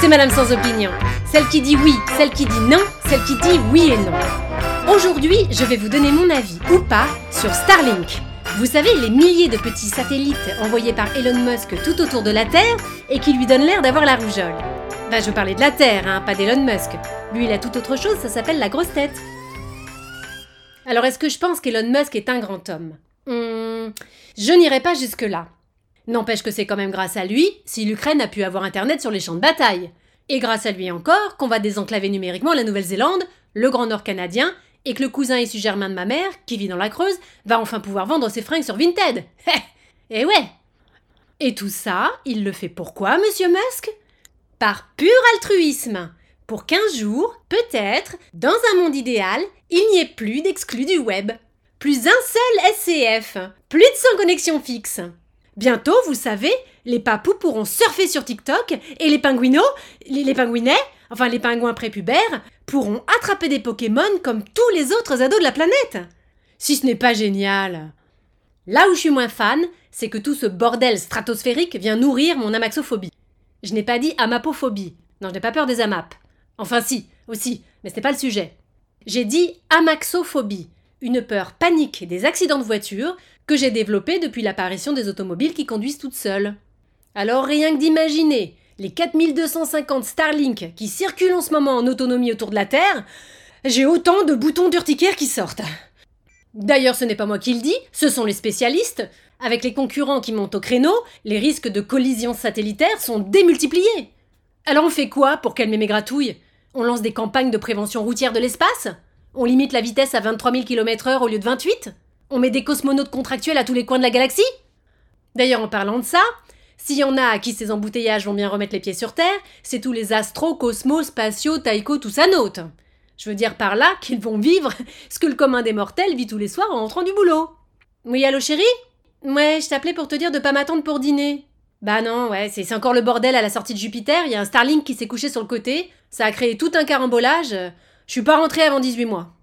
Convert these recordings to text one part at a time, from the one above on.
c'est Madame sans opinion. Celle qui dit oui, celle qui dit non, celle qui dit oui et non. Aujourd'hui, je vais vous donner mon avis ou pas sur Starlink. Vous savez, les milliers de petits satellites envoyés par Elon Musk tout autour de la Terre et qui lui donnent l'air d'avoir la rougeole. Bah, je parlais de la Terre, hein, pas d'Elon Musk. Lui, il a tout autre chose, ça s'appelle la grosse tête. Alors, est-ce que je pense qu'Elon Musk est un grand homme? Hmm, Je n'irai pas jusque-là. N'empêche que c'est quand même grâce à lui si l'Ukraine a pu avoir Internet sur les champs de bataille. Et grâce à lui encore qu'on va désenclaver numériquement la Nouvelle-Zélande, le Grand Nord canadien, et que le cousin issu germain de ma mère, qui vit dans la Creuse, va enfin pouvoir vendre ses fringues sur Vinted. et ouais Et tout ça, il le fait pourquoi, monsieur Musk? Par pur altruisme Pour qu'un jour, peut-être, dans un monde idéal, il n'y ait plus d'exclus du web. Plus un seul SCF. Plus de sans connexion fixe. Bientôt, vous savez, les papous pourront surfer sur TikTok et les pingouinos, les, les enfin les pingouins prépubères, pourront attraper des Pokémon comme tous les autres ados de la planète. Si ce n'est pas génial. Là où je suis moins fan, c'est que tout ce bordel stratosphérique vient nourrir mon amaxophobie. Je n'ai pas dit amapophobie. Non, je n'ai pas peur des amap. Enfin si, aussi, mais ce n'est pas le sujet. J'ai dit amaxophobie, une peur panique des accidents de voiture que j'ai développée depuis l'apparition des automobiles qui conduisent toutes seules. Alors rien que d'imaginer les 4250 Starlink qui circulent en ce moment en autonomie autour de la Terre, j'ai autant de boutons d'urticaire qui sortent. D'ailleurs, ce n'est pas moi qui le dis, ce sont les spécialistes. Avec les concurrents qui montent au créneau, les risques de collision satellitaire sont démultipliés. Alors on fait quoi pour calmer mes gratouilles? On lance des campagnes de prévention routière de l'espace? On limite la vitesse à 23 000 km/h au lieu de 28 On met des cosmonautes contractuels à tous les coins de la galaxie? D'ailleurs, en parlant de ça, s'il y en a à qui ces embouteillages vont bien remettre les pieds sur Terre, c'est tous les astros, cosmos, spatiaux, taïko, tout ça note. Je veux dire par là qu'ils vont vivre ce que le commun des mortels vit tous les soirs en rentrant du boulot. Oui, allô chérie? Ouais, je t'appelais pour te dire de pas m'attendre pour dîner. Bah non, ouais, c'est encore le bordel à la sortie de Jupiter, il y a un Starlink qui s'est couché sur le côté, ça a créé tout un carambolage, je suis pas rentrée avant 18 mois.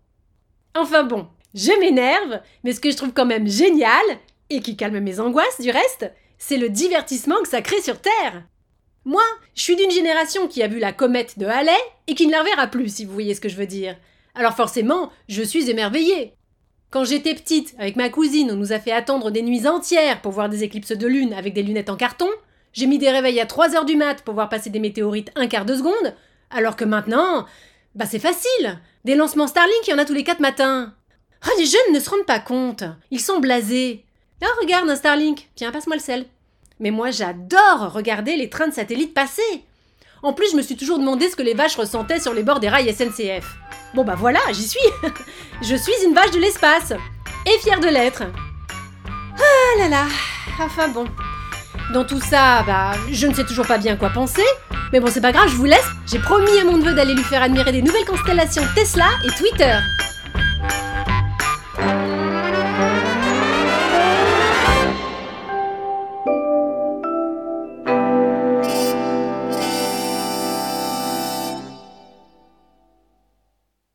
Enfin bon, je m'énerve, mais ce que je trouve quand même génial, et qui calme mes angoisses du reste, c'est le divertissement que ça crée sur Terre. Moi, je suis d'une génération qui a vu la comète de Halley et qui ne la reverra plus, si vous voyez ce que je veux dire. Alors forcément, je suis émerveillée. Quand j'étais petite, avec ma cousine, on nous a fait attendre des nuits entières pour voir des éclipses de lune avec des lunettes en carton. J'ai mis des réveils à 3 heures du mat pour voir passer des météorites un quart de seconde. Alors que maintenant, bah c'est facile. Des lancements Starlink, il y en a tous les 4 matins. Ah, les jeunes ne se rendent pas compte. Ils sont blasés. Ah, regarde un Starlink. Tiens, passe-moi le sel. Mais moi, j'adore regarder les trains de satellites passer. En plus, je me suis toujours demandé ce que les vaches ressentaient sur les bords des rails SNCF. Bon bah voilà, j'y suis. je suis une vache de l'espace. Et fière de l'être. Ah là là. Enfin bon. Dans tout ça, bah, je ne sais toujours pas bien quoi penser. Mais bon, c'est pas grave, je vous laisse. J'ai promis à mon neveu d'aller lui faire admirer des nouvelles constellations Tesla et Twitter.